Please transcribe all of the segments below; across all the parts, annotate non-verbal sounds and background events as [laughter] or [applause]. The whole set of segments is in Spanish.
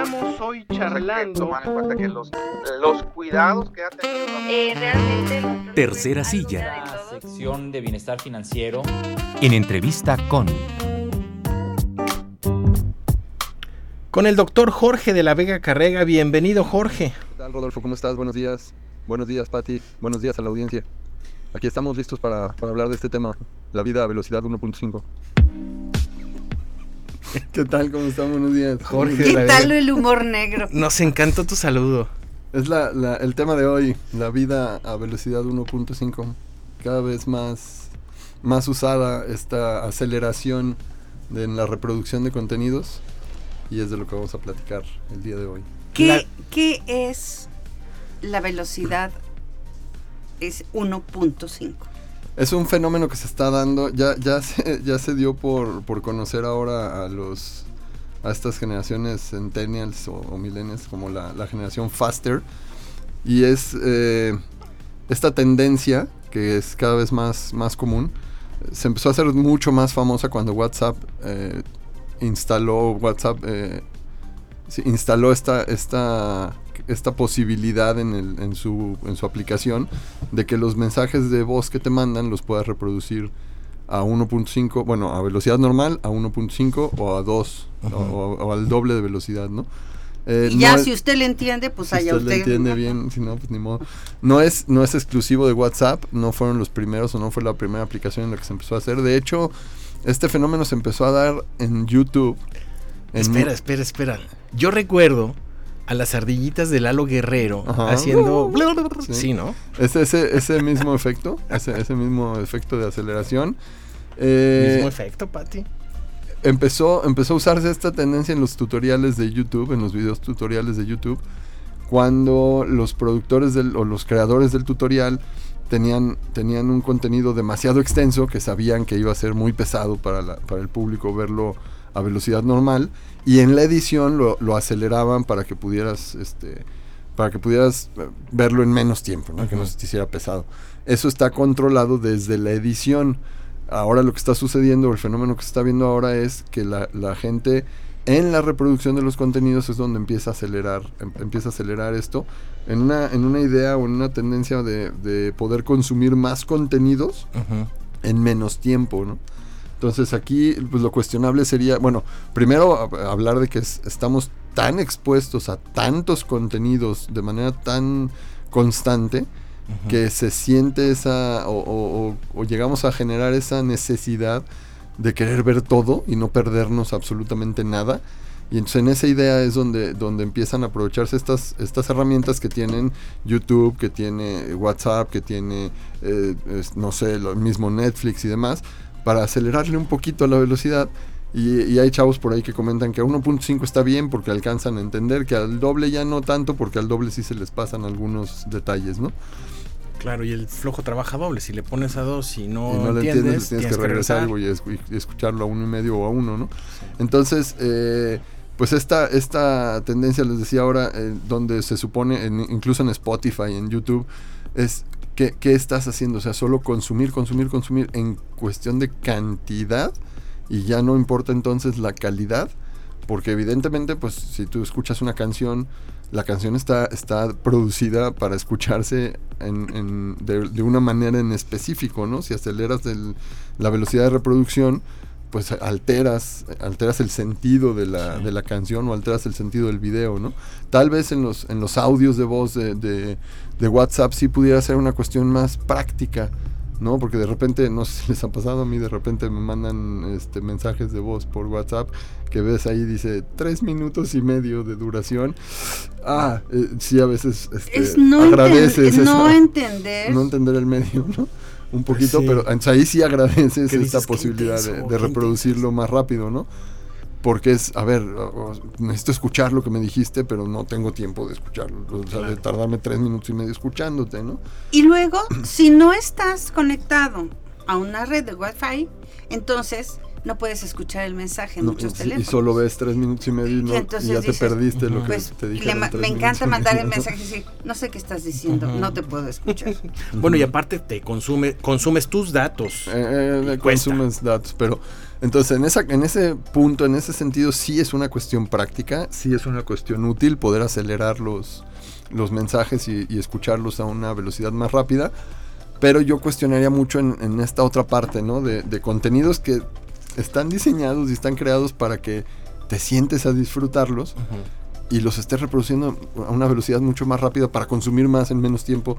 Estamos hoy charlando. Tomar en cuenta que los, los cuidados que ha tenido. Eh, realmente. Tercera silla. La sección de bienestar financiero. En entrevista con. Con el doctor Jorge de la Vega Carrega. Bienvenido, Jorge. ¿Qué tal, Rodolfo? ¿Cómo estás? Buenos días. Buenos días, Patti. Buenos días a la audiencia. Aquí estamos listos para, para hablar de este tema, la vida a velocidad 1.5. [laughs] ¿Qué tal? ¿Cómo están? Buenos días. Jorge de ¿Qué la tal el humor negro? Nos encantó tu saludo. Es la, la- el tema de hoy, la vida a velocidad 1.5. Cada vez más, más usada esta aceleración de, en la reproducción de contenidos y es de lo que vamos a platicar el día de hoy. ¿Qué, La- qué es la velocidad? Es 1.5. Es un fenómeno que se está dando, ya, ya, [laughs] se, ya se dio por, por conocer ahora a los a estas generaciones centennials o, o millennials como la, la generación faster. Y es eh, esta tendencia que es cada vez más, más común. Se empezó a hacer mucho más famosa cuando WhatsApp eh, instaló WhatsApp eh, instaló esta, esta, esta posibilidad en, el- en su, en su aplicación de que los mensajes de voz que te mandan los puedas reproducir a 1.5, bueno, a velocidad normal, a 1.5 o a 2, o, o- al doble de velocidad, ¿no? Eh, Y ya, no si usted le entiende, pues si allá usted usted. le entiende bien, si no, pues ni modo. No es, no es exclusivo de WhatsApp, no fueron los primeros o no fue la primera aplicación en la que se empezó a hacer. De hecho, este fenómeno se empezó a dar en YouTube. en Espera, espera, espera. Yo recuerdo a las ardillitas de Lalo Guerrero Ajá. haciendo. Sí. Sí, ¿no? Es ese, ese mismo efecto, ese, ese mismo efecto de aceleración. Eh, Mismo efecto, Pati. empezó, empezó a usarse esta tendencia en los tutoriales de YouTube, en los videos tutoriales de YouTube, cuando los productores del, o los creadores del tutorial tenían, tenían un contenido demasiado extenso que sabían que iba a ser muy pesado para, la- para el público verlo a velocidad normal y en la edición lo, lo aceleraban para que pudieras este para que pudieras eh, verlo en menos tiempo, ¿no? que no se te hiciera pesado. Eso está controlado desde la edición. Ahora lo que está sucediendo, el fenómeno que se está viendo ahora es que la, la gente en la reproducción de los contenidos es donde empieza a acelerar, em- empieza a acelerar esto en una, en una idea o en una tendencia de, de poder consumir más contenidos en menos tiempo, ¿no? Entonces aquí pues, lo cuestionable sería, bueno, primero a- hablar de que es- estamos tan expuestos a tantos contenidos de manera tan constante que se siente esa o, o- o- o llegamos a generar esa necesidad de querer ver todo y no perdernos absolutamente nada. Y entonces en esa idea es donde, donde empiezan a aprovecharse estas, estas herramientas que tienen YouTube, que tiene WhatsApp, que tiene, eh, es- no sé, lo mismo Netflix y demás, para acelerarle un poquito a la velocidad. Y, y hay chavos por ahí que comentan que a 1.5 está bien porque alcanzan a entender, que al doble ya no tanto porque al doble sí se les pasan algunos detalles, ¿no? Claro, y el flojo trabaja doble. Si le pones a dos y no, y no le entiendes, entiendes, tienes, que regresar y, escu- y escucharlo a uno y medio o a uno, ¿no? Entonces, eh, pues esta, esta tendencia, les decía ahora, eh, donde se supone, en- incluso en Spotify, en YouTube, es ¿qué, qué estás haciendo? O sea, solo consumir, consumir, consumir en cuestión de cantidad y ya no importa entonces la calidad, porque evidentemente, pues si tú escuchas una canción, la canción está, está producida para escucharse en, en- de, una manera en específico, ¿no? Si aceleras el- la velocidad de reproducción, pues alteras, alteras el sentido de la, Sí. de la canción o alteras el sentido del video, ¿no? Tal vez en los, en los audios de voz de, de- de WhatsApp sí pudiera ser una cuestión más práctica, ¿no? Porque de repente, no sé si les ha pasado a mí, de repente me mandan este, mensajes de voz por WhatsApp que ves ahí, dice, tres minutos y medio de duración. Ah, eh, sí, a veces este, Es no, agradeces enten- no entender. no entender el medio, ¿no? Un poquito, Sí. pero entonces ahí sí agradeces esta dices, "Qué posibilidad de- intenso, de, reproducirlo más rápido, ¿no? Porque es, a ver, necesito escuchar lo que me dijiste, pero no tengo tiempo de escucharlo. O sea, de tardarme tres minutos y medio escuchándote, ¿no? Y luego, si no estás conectado a una red de Wi-Fi, entonces no puedes escuchar el mensaje en No, muchos y- teléfonos. y solo ves tres minutos y medio y, no- y entonces ya te perdiste lo que Pues te tres me encanta mandar el mensaje y decir, no sé qué estás diciendo, no te puedo escuchar. [laughs] Bueno, y aparte te consume, consumes tus datos. Eh, eh, consumes datos, pero Entonces, en, esa, en ese punto, en ese sentido, sí es una cuestión práctica, sí es una cuestión útil poder acelerar los, los mensajes y, y escucharlos a una velocidad más rápida. Pero yo cuestionaría mucho en, en esta otra parte, ¿no? De, de contenidos que están diseñados y están creados para que te sientes a disfrutarlos y los estés reproduciendo a una velocidad mucho más rápida para consumir más en menos tiempo.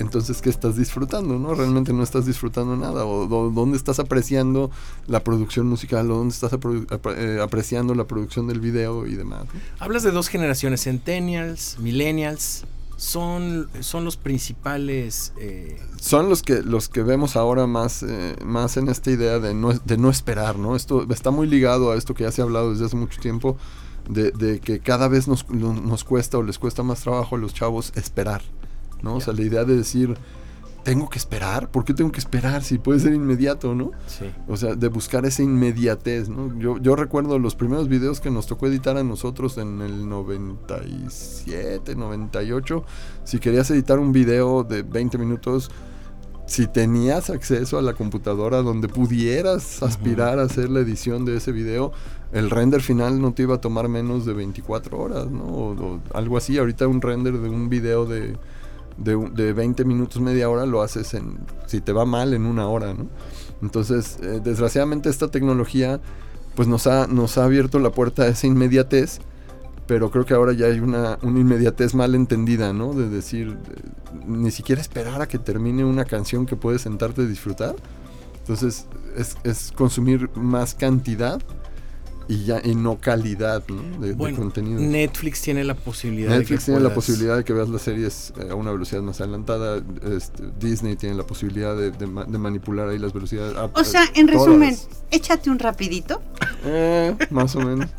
Entonces, ¿qué estás disfrutando? ¿no? Realmente no estás disfrutando nada. O dónde estás apreciando la producción musical, o dónde estás apre- eh, apreciando la producción del video y demás. ¿no? Hablas de dos generaciones, Centennials, Millennials. Son, son los principales. eh, Son los que, los que vemos ahora más, eh, más en esta idea de no, de no esperar, ¿no? Esto está muy ligado a esto que ya se ha hablado desde hace mucho tiempo, de, de que cada vez nos, nos cuesta o les cuesta más trabajo a los chavos esperar, ¿no? O sea, la idea de decir, tengo que esperar, ¿por qué tengo que esperar si puede ser inmediato, ¿no? sí. O sea, de buscar esa inmediatez, ¿no? Yo, yo recuerdo los primeros videos que nos tocó editar a nosotros en el 97, 98. Si querías editar un video de 20 minutos, si tenías acceso a la computadora donde pudieras aspirar a hacer la edición de ese video, el render final no te iba a tomar menos de 24 horas, ¿no? O, o algo así. Ahorita un render de un video de, de, de 20 minutos, media hora, lo haces en, si te va mal, en una hora, ¿no? Entonces, eh, desgraciadamente esta tecnología pues nos ha, nos ha abierto la puerta a esa inmediatez, pero creo que ahora ya hay una, una inmediatez mal entendida, ¿no? De decir, eh, ni siquiera esperar a que termine una canción que puedes sentarte a disfrutar. Entonces, es, es consumir más cantidad y ya y no calidad ¿no? de, contenido. Netflix tiene la posibilidad de que Netflix tiene la posibilidad de que veas las series eh, a una velocidad más adelantada. este, Disney tiene la posibilidad de, de ma- de manipular ahí las velocidades. ah, O sea, eh, en todas. resumen, échate un rapidito. Eh, más o menos.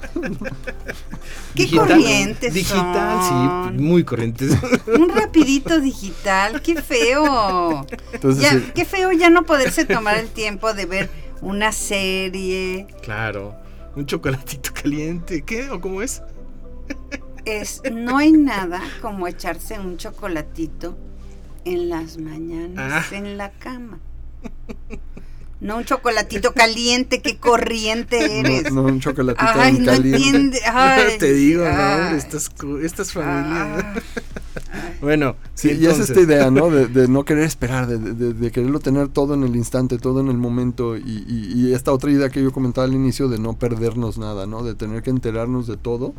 Qué Digital, corrientes Digital, son. sí, muy corrientes. Un rapidito digital, qué feo. Entonces, Ya, sí, qué feo ya no poderse tomar el tiempo de ver una serie. claro. Un chocolatito caliente. ¿Qué? ¿O cómo es? Es, no hay nada como echarse un chocolatito en las mañanas Ah. en la cama. No un chocolatito caliente, qué corriente eres. no, no un chocolatito Ay, no caliente. entiende. [laughs] Ay, Te digo, ¿no? ay, hombre, Estas, estas familias. ay. Bueno, Sí, y es esta idea, ¿no? De, de no querer esperar, de, de- de quererlo tener todo en el instante, todo en el momento. Y, y- y esta otra idea que yo comentaba al inicio de no perdernos nada, ¿no? De tener que enterarnos de todo,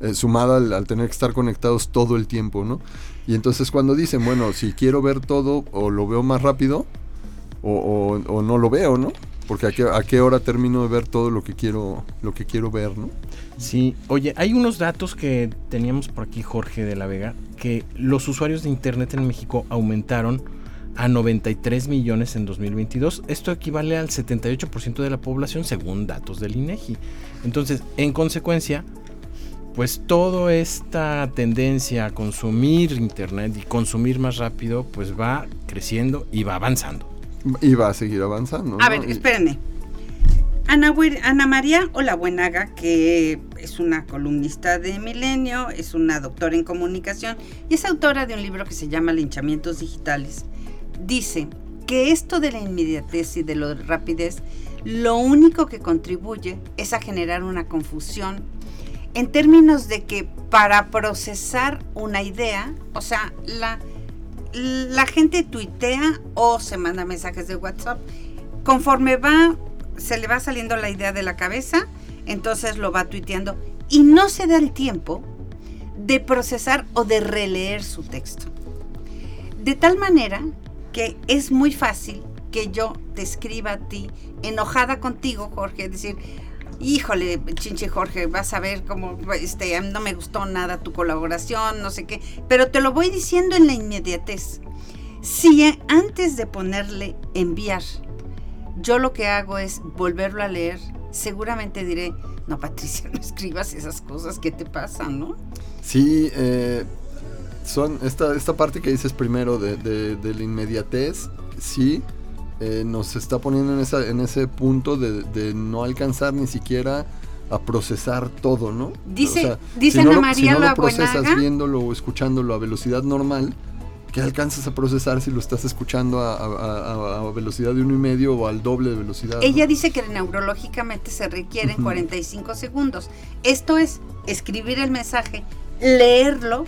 eh, sumada al, al tener que estar conectados todo el tiempo, ¿no? Y entonces cuando dicen, bueno, si quiero ver todo, o lo veo más rápido, o, o- o no lo veo, ¿no? Porque a qué, a qué hora termino de ver todo lo que quiero, lo que quiero ver, ¿no? Sí, oye, hay unos datos que teníamos por aquí, Jorge de la Vega, que los usuarios de Internet en México aumentaron a 93 millones en 2022. Esto equivale al 78% de la población según datos del INEGI. Entonces, en consecuencia, pues toda esta tendencia a consumir Internet y consumir más rápido, pues va creciendo y va avanzando. Y va a seguir avanzando. A ¿no? ver, espérenme. Ana, Ana María Olabuenaga, que es una columnista de Milenio, es una doctora en comunicación y es autora de un libro que se llama Linchamientos Digitales, dice que esto de la inmediatez y de la rapidez, lo único que contribuye es a generar una confusión en términos de que para procesar una idea, o sea, la, la gente tuitea o se manda mensajes de WhatsApp conforme va, se le va saliendo la idea de la cabeza, entonces lo va tuiteando y no se da el tiempo de procesar o de releer su texto. De tal manera que es muy fácil que yo te escriba a ti enojada contigo, Jorge, decir, híjole, chinche Jorge, vas a ver cómo este, no me gustó nada tu colaboración, no sé qué, pero te lo voy diciendo en la inmediatez. Si antes de ponerle enviar, yo lo que hago es volverlo a leer, seguramente diré, no Patricia, [laughs] no escribas esas cosas, ¿qué te pasa, no? Sí, eh, son esta, esta parte que dices primero de, de- de la inmediatez, sí, eh, nos está poniendo en, esa, en ese punto de, de no alcanzar ni siquiera a procesar todo, ¿no? Dice- dice si no Ana lo- si María no lo procesas Buenaga. viéndolo o escuchándolo a velocidad normal, ¿qué alcanzas a procesar si lo estás escuchando a, a- a- a velocidad de uno y medio o al doble de velocidad? ¿no? Ella dice que neurológicamente se requieren Ujú. 45 segundos. Esto es escribir el mensaje, leerlo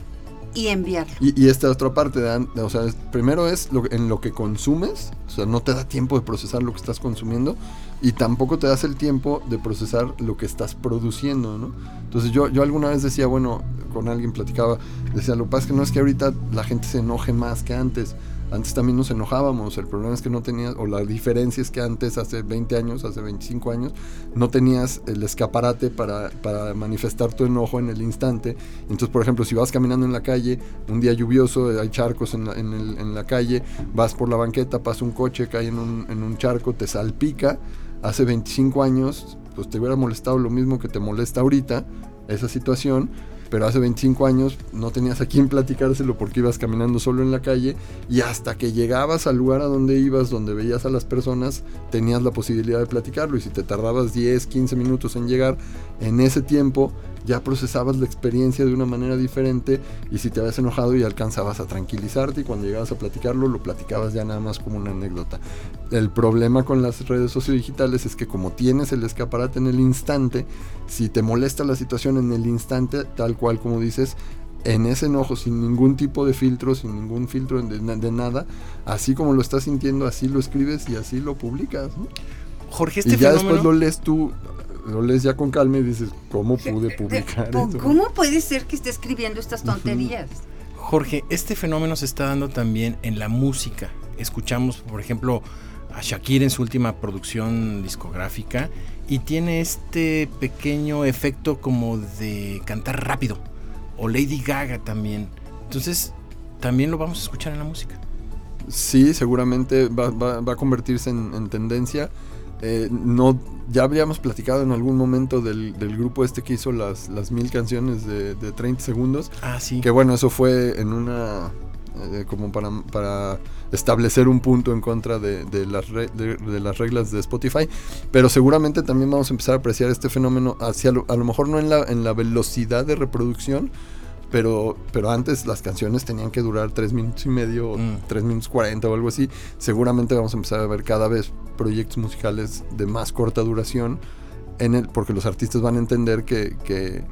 y enviarlo. Y, y esta otra parte, de, an- o sea, primero es lo, en lo que consumes, o sea, no te da tiempo de procesar lo que estás consumiendo y tampoco te das el tiempo de procesar lo que estás produciendo, ¿no? Entonces yo, yo alguna vez decía, bueno, con alguien platicaba, decía, lo que pasa es que no es que ahorita la gente se enoje más que antes. Antes también nos enojábamos, el problema es que no tenías, o la diferencia es que antes, hace 20 años, hace 25 años, no tenías el escaparate para, para manifestar tu enojo en el instante. Entonces, por ejemplo, si vas caminando en la calle, un día lluvioso, hay charcos en la, en la calle, vas por la banqueta, pasa un coche, cae en un, en un charco, te salpica. Hace 25 años, pues te hubiera molestado lo mismo que te molesta ahorita, esa situación. Pero hace 25 años no tenías a quién platicárselo porque ibas caminando solo en la calle y hasta que llegabas al lugar a donde ibas, donde veías a las personas, tenías la posibilidad de platicarlo y si te tardabas 10, 15 minutos en llegar, en ese tiempo ya procesabas la experiencia de una manera diferente y si te habías enojado ya alcanzabas a tranquilizarte y cuando llegabas a platicarlo lo platicabas ya nada más como una anécdota. El problema con las redes sociodigitales es que como tienes el escaparate en el instante, si te molesta la situación en el instante, tal cual como dices, en ese enojo, sin ningún tipo de filtro, sin ningún filtro de, de nada, así como lo estás sintiendo, así lo escribes y así lo publicas. ¿no? Jorge, y este ya fenómeno... después lo lees tú, lo lees ya con calma y dices, ¿cómo pude publicar ¿Cómo- eso? ¿Cómo puede ser que esté escribiendo estas tonterías? Jorge, este fenómeno se está dando también en la música. Escuchamos, por ejemplo, a Shakira en su última producción discográfica y tiene este pequeño efecto como de cantar rápido. O Lady Gaga también. Entonces, también lo vamos a escuchar en la música. Sí, seguramente va, va- va a convertirse en, en tendencia. Eh, no, ya habríamos platicado en algún momento del, del grupo este que hizo las, las mil canciones de, de 30 segundos. Ah, sí. Que bueno, eso fue en una. Eh, como para, para establecer un punto en contra de, de las re- de- de las reglas de Spotify. Pero seguramente también vamos a empezar a apreciar este fenómeno hacia lo- a lo mejor no en la, en la velocidad de reproducción. Pero, pero antes las canciones tenían que durar 3 minutos y medio, o Mm. 3 minutos 40 o algo así. Seguramente vamos a empezar a ver cada vez proyectos musicales de más corta duración. En el, porque los artistas van a entender que, que,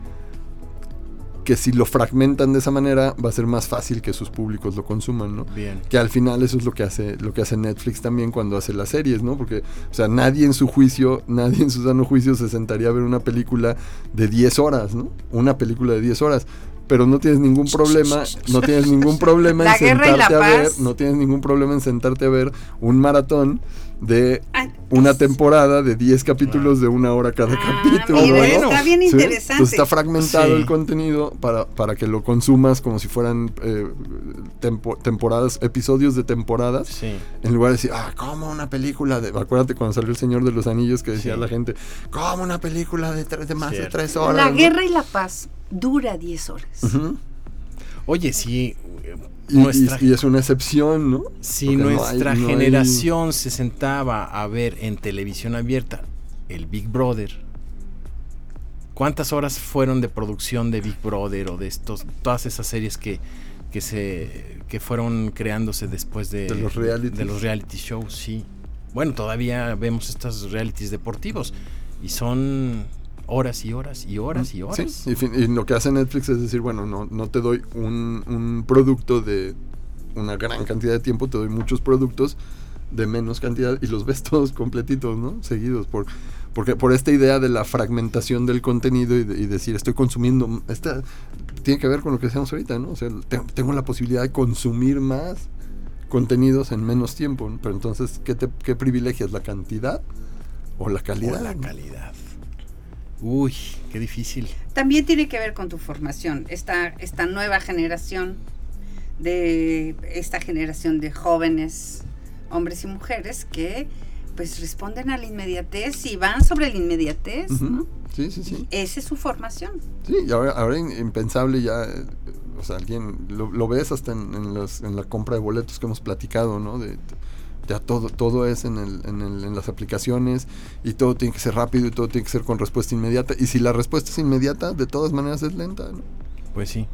que si lo fragmentan de esa manera va a ser más fácil que sus públicos lo consuman, ¿no? Bien. Que al final eso es lo que hace lo que hace Netflix también cuando hace las series, ¿no? Porque o sea, nadie en su juicio, nadie en su sano juicio se sentaría a ver una película de 10 horas, ¿no? Una película de 10 horas. Pero no tienes ningún problema, no tienes ningún problema [laughs] en La guerra y la sentarte a ver, no tienes ningún problema en sentarte a ver un maratón de Ay, una temporada de 10 capítulos de una hora cada Ah, capítulo. mira, ¿no? bueno. está bien ¿Sí? interesante. Entonces está fragmentado Sí. el contenido para, para que lo consumas como si fueran eh, tempo- temporadas, episodios de temporadas. Sí. En lugar de decir, ah, como una película de. Acuérdate cuando salió El Señor de los Anillos que decía Sí. la gente, como una película de, tres- de más Cierto. de tres horas. la ¿no?". guerra y la paz dura 10 horas. Oye, sí. Y, nuestra, y- y es una excepción, ¿no? si Porque no hay- nuestra no hay- generación se sentaba a ver en televisión abierta el Big Brother, ¿cuántas horas fueron de producción de Big Brother o de estos, todas esas series que, que se que fueron creándose después de, De los de los reality shows? Sí. Bueno, todavía vemos estos realities deportivos y son horas y horas y horas y horas. Sí, y, fin- y lo que hace Netflix es decir, bueno, no, no te doy un, un producto de una gran cantidad de tiempo, te doy muchos productos de menos cantidad y los ves [laughs] todos completitos, ¿no? Seguidos, por, porque por esta idea de la fragmentación del contenido y, de- y decir, estoy consumiendo, esta, tiene que ver con lo que decíamos ahorita, ¿no? O sea, te- tengo la posibilidad de consumir más contenidos en menos tiempo, ¿no? pero entonces, ¿qué, te, qué privilegias? ¿La cantidad o la calidad? O la calidad. Uy, qué difícil. También tiene que ver con tu formación, esta, esta nueva generación de esta generación de jóvenes, hombres y mujeres que pues responden a la inmediatez y van sobre la inmediatez. ¿no? Sí, sí, sí. Esa es su formación. Sí, y ahora, ahora impensable ya, o sea, alguien lo, lo ves hasta en, en los- en la compra de boletos que hemos platicado, ¿no? De- ya todo, todo es en, el, en, el- en las aplicaciones y todo tiene que ser rápido y todo tiene que ser con respuesta inmediata. Y si la respuesta es inmediata, de todas maneras es lenta, ¿no? Pues sí.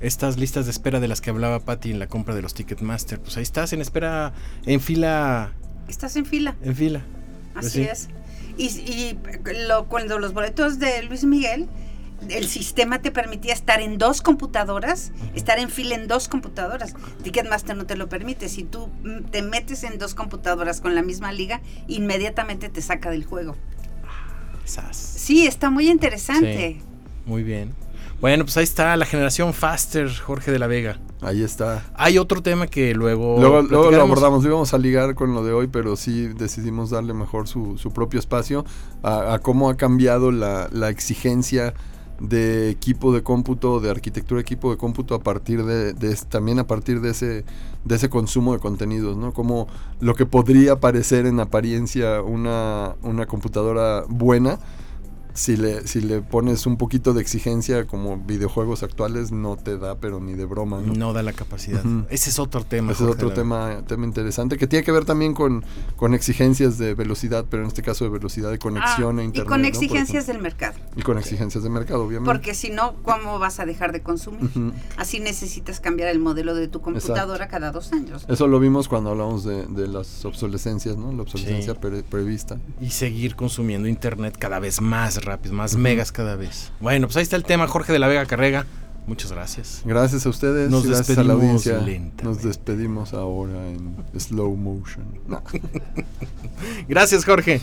estas listas de espera de las que hablaba Patty en la compra de los Ticketmaster. Pues ahí estás en espera, en fila, Estás en fila. en fila. Pues Así sí. es. Y, y lo- cuando los boletos de Luis Miguel, el sistema te permitía estar en dos computadoras, estar en fila en dos computadoras. Ticketmaster no te lo permite. Si tú mm, te metes en dos computadoras con la misma liga, inmediatamente te saca del juego. Sas. Sí, está muy interesante. Muy bien. Bueno, pues ahí está la generación Faster, Jorge de la Vega. Ahí está. Hay otro tema que luego. Luego, luego lo abordamos, lo íbamos a ligar con lo de hoy, pero sí decidimos darle mejor su, su propio espacio a, a cómo ha cambiado la, la exigencia de equipo de cómputo, de arquitectura de equipo de cómputo a partir de, de también a partir de ese, de ese consumo de contenidos, ¿no? Como lo que podría parecer en apariencia una, una computadora buena, si le, si le pones un poquito de exigencia como videojuegos actuales, no te da, pero ni de broma, ¿no? No da la capacidad. Ese es otro tema. Ese es otro tema, tema interesante que tiene que ver también con, con exigencias de velocidad, pero en este caso de velocidad de conexión Ah, a internet. y con exigencias del mercado. Y con exigencias de mercado, obviamente. Porque si no, ¿cómo vas a dejar de consumir? Así necesitas cambiar el modelo de tu computadora cada dos años. Eso lo vimos cuando hablamos de, de las obsolescencias, ¿no? La obsolescencia Sí. pre- prevista. Y seguir consumiendo internet cada vez más rápido, más megas cada vez. Bueno, pues ahí está el tema, Jorge de la Vega Carrega. Muchas gracias. Gracias a ustedes, Nos gracias a la despedimos audiencia. lentamente. Nos despedimos ahora en slow motion. No. [laughs] Gracias, Jorge.